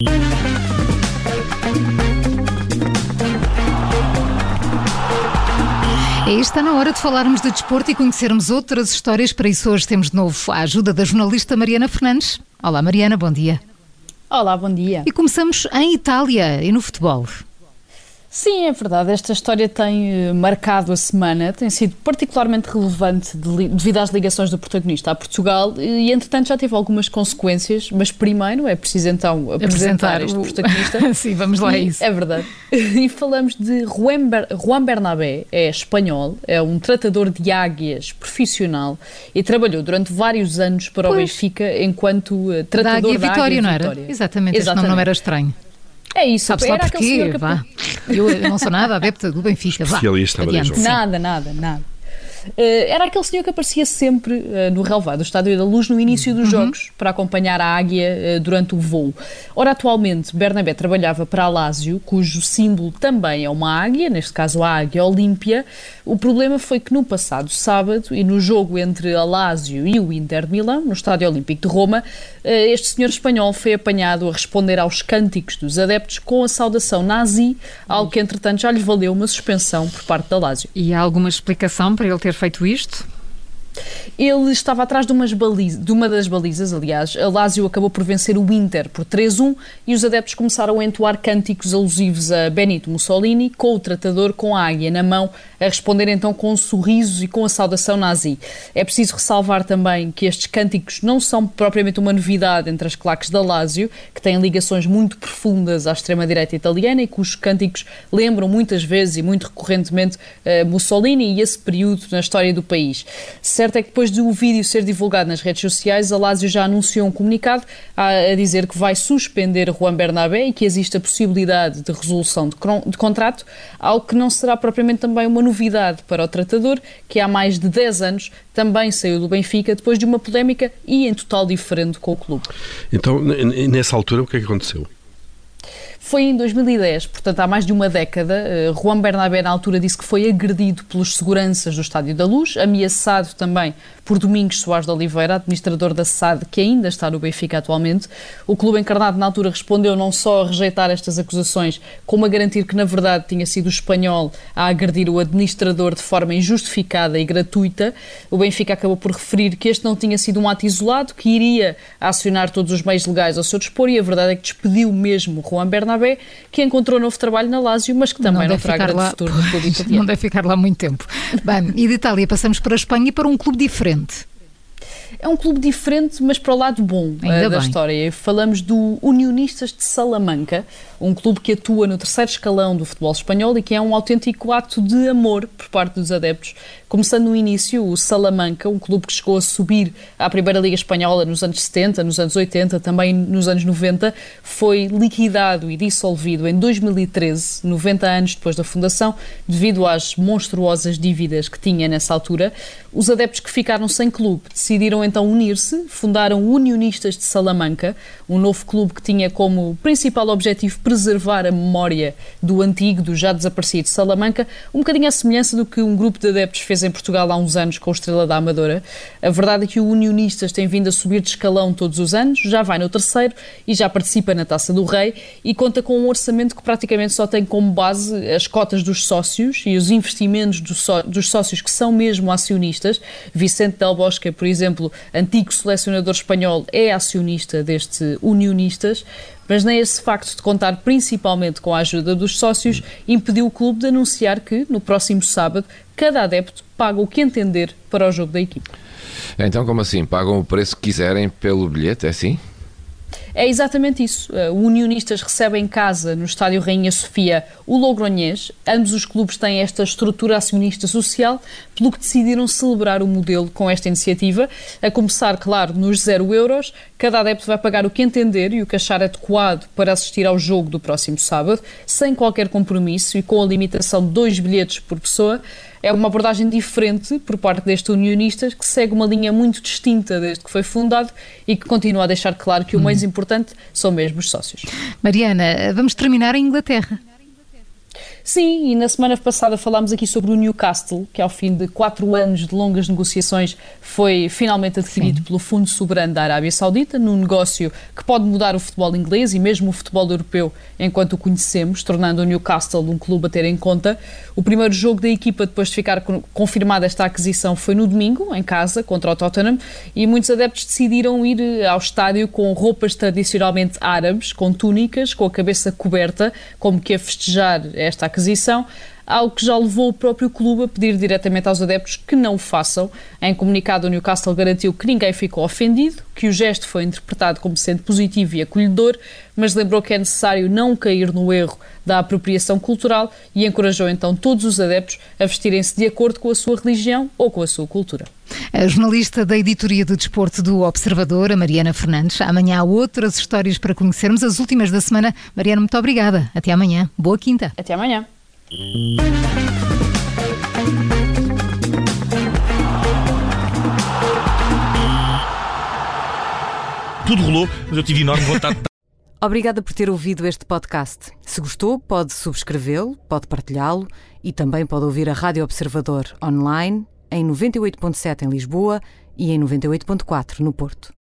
É está na hora de falarmos de desporto e conhecermos outras histórias. Para isso, hoje temos de novo a ajuda da jornalista Mariana Fernandes. Olá, Mariana, bom dia. Olá, bom dia. E começamos em Itália e no futebol. Sim, é verdade. Esta história tem eh, marcado a semana, tem sido particularmente relevante devido às ligações do protagonista a Portugal e, entretanto, já teve algumas consequências. Mas primeiro é preciso então apresentar, apresentar este o... protagonista. Sim, vamos lá a isso. É verdade. E falamos de Juan, Ber... Juan Bernabé, é espanhol, é um tratador de águias profissional e trabalhou durante vários anos para pois. o Benfica enquanto eh, tratador da águia, da Vitória, não era? Exatamente, Exatamente. este nome não era estranho. É isso. Sabe lá porquê? Vá. Eu não sou nada adepta do Benfica. Especialista, Vá. Nada, nada, nada. Uh, era aquele senhor que aparecia sempre uh, no relevado do Estádio da Luz no início dos uhum. jogos para acompanhar a águia uh, durante o voo. Ora, atualmente, Bernabé trabalhava para a Lazio, cujo símbolo também é uma águia, neste caso a águia Olímpia. O problema foi que no passado sábado e no jogo entre a Lazio e o Inter de Milão, no Estádio Olímpico de Roma, este senhor espanhol foi apanhado a responder aos cânticos dos adeptos com a saudação nazi, algo que entretanto já lhe valeu uma suspensão por parte da Lazio. E há alguma explicação para ele ter feito isto? Ele estava atrás de, umas baliza, de uma das balizas, aliás. A Lazio acabou por vencer o Inter por 3-1 e os adeptos começaram a entoar cânticos alusivos a Benito Mussolini, com o tratador com a águia na mão, a responder então com sorrisos e com a saudação nazi. É preciso ressalvar também que estes cânticos não são propriamente uma novidade entre as claques da Lazio, que têm ligações muito profundas à extrema-direita italiana e cujos cânticos lembram muitas vezes e muito recorrentemente uh, Mussolini e esse período na história do país. Certo é que depois do vídeo ser divulgado nas redes sociais, a Lazio já anunciou um comunicado a, a dizer que vai suspender Juan Bernabé e que existe a possibilidade de resolução de, de contrato, algo que não será propriamente também uma novidade para o tratador, que há mais de 10 anos também saiu do Benfica depois de uma polémica e em total diferente com o clube. Então, nessa altura, o que é que aconteceu? Foi em 2010, portanto há mais de uma década. Eh, Juan Bernabé, na altura, disse que foi agredido pelos seguranças do Estádio da Luz, ameaçado também por Domingos Soares de Oliveira, administrador da SAD, que ainda está no Benfica atualmente. O clube encarnado, na altura, respondeu não só a rejeitar estas acusações, como a garantir que, na verdade, tinha sido o espanhol a agredir o administrador de forma injustificada e gratuita. O Benfica acabou por referir que este não tinha sido um ato isolado, que iria acionar todos os meios legais ao seu dispor, e a verdade é que despediu mesmo Juan Bernabé Bernabé, que encontrou novo trabalho na Lazio, mas que também não, não grande lá, futuro no clube italiano. Não deve ficar lá muito tempo. Bem, e de Itália passamos para a Espanha e para um clube diferente. É um clube diferente, mas para o lado bom uh, da história. Falamos do Unionistas de Salamanca, um clube que atua no terceiro escalão do futebol espanhol e que é um autêntico ato de amor por parte dos adeptos. Começando no início, o Salamanca, um clube que chegou a subir à Primeira Liga Espanhola nos anos 70, nos anos 80, também nos anos 90, foi liquidado e dissolvido em 2013, 90 anos depois da fundação, devido às monstruosas dívidas que tinha nessa altura. Os adeptos que ficaram sem clube decidiram então unir-se, fundaram Unionistas de Salamanca, um novo clube que tinha como principal objetivo preservar a memória do antigo, do já desaparecido Salamanca, um bocadinho à semelhança do que um grupo de adeptos fez em Portugal há uns anos com o Estrela da Amadora. A verdade é que o Unionistas tem vindo a subir de escalão todos os anos, já vai no terceiro e já participa na Taça do Rei e conta com um orçamento que praticamente só tem como base as cotas dos sócios e os investimentos dos sócios que são mesmo acionistas. Vicente Del Bosque, por exemplo, antigo selecionador espanhol, é acionista deste Unionistas mas nem esse facto de contar principalmente com a ajuda dos sócios impediu o clube de anunciar que, no próximo sábado, cada adepto paga o que entender para o jogo da equipe. Então, como assim? Pagam o preço que quiserem pelo bilhete, é assim? É exatamente isso. Uh, o Unionistas recebe em casa, no Estádio Rainha Sofia, o Logronhês. Ambos os clubes têm esta estrutura acionista social, pelo que decidiram celebrar o modelo com esta iniciativa. A começar, claro, nos zero euros. Cada adepto vai pagar o que entender e o que achar adequado para assistir ao jogo do próximo sábado, sem qualquer compromisso e com a limitação de dois bilhetes por pessoa. É uma abordagem diferente por parte deste unionistas que segue uma linha muito distinta desde que foi fundado e que continua a deixar claro que o mais hum. importante são mesmo os sócios. Mariana, vamos terminar em Inglaterra. Sim, e na semana passada falámos aqui sobre o Newcastle, que ao fim de quatro anos de longas negociações foi finalmente adquirido Sim. pelo Fundo Soberano da Arábia Saudita, num negócio que pode mudar o futebol inglês e mesmo o futebol europeu enquanto o conhecemos, tornando o Newcastle um clube a ter em conta. O primeiro jogo da equipa depois de ficar confirmada esta aquisição foi no domingo, em casa, contra o Tottenham, e muitos adeptos decidiram ir eh, ao estádio com roupas tradicionalmente árabes, com túnicas, com a cabeça coberta, como que a festejar esta aquisição aquisição, algo que já levou o próprio clube a pedir diretamente aos adeptos que não o façam. Em comunicado, o Newcastle garantiu que ninguém ficou ofendido, que o gesto foi interpretado como sendo positivo e acolhedor, mas lembrou que é necessário não cair no erro da apropriação cultural e encorajou então todos os adeptos a vestirem-se de acordo com a sua religião ou com a sua cultura. A jornalista da editoria do desporto do Observador, a Mariana Fernandes. Amanhã há outras histórias para conhecermos, as últimas da semana. Mariana, muito obrigada. Até amanhã. Boa quinta. Até amanhã. Tudo rolou, mas eu tive enorme vontade. Obrigada por ter ouvido este podcast. Se gostou, pode subscrevê-lo, pode partilhá-lo e também pode ouvir a Rádio Observador online em 98.7 em Lisboa e em 98.4 no Porto.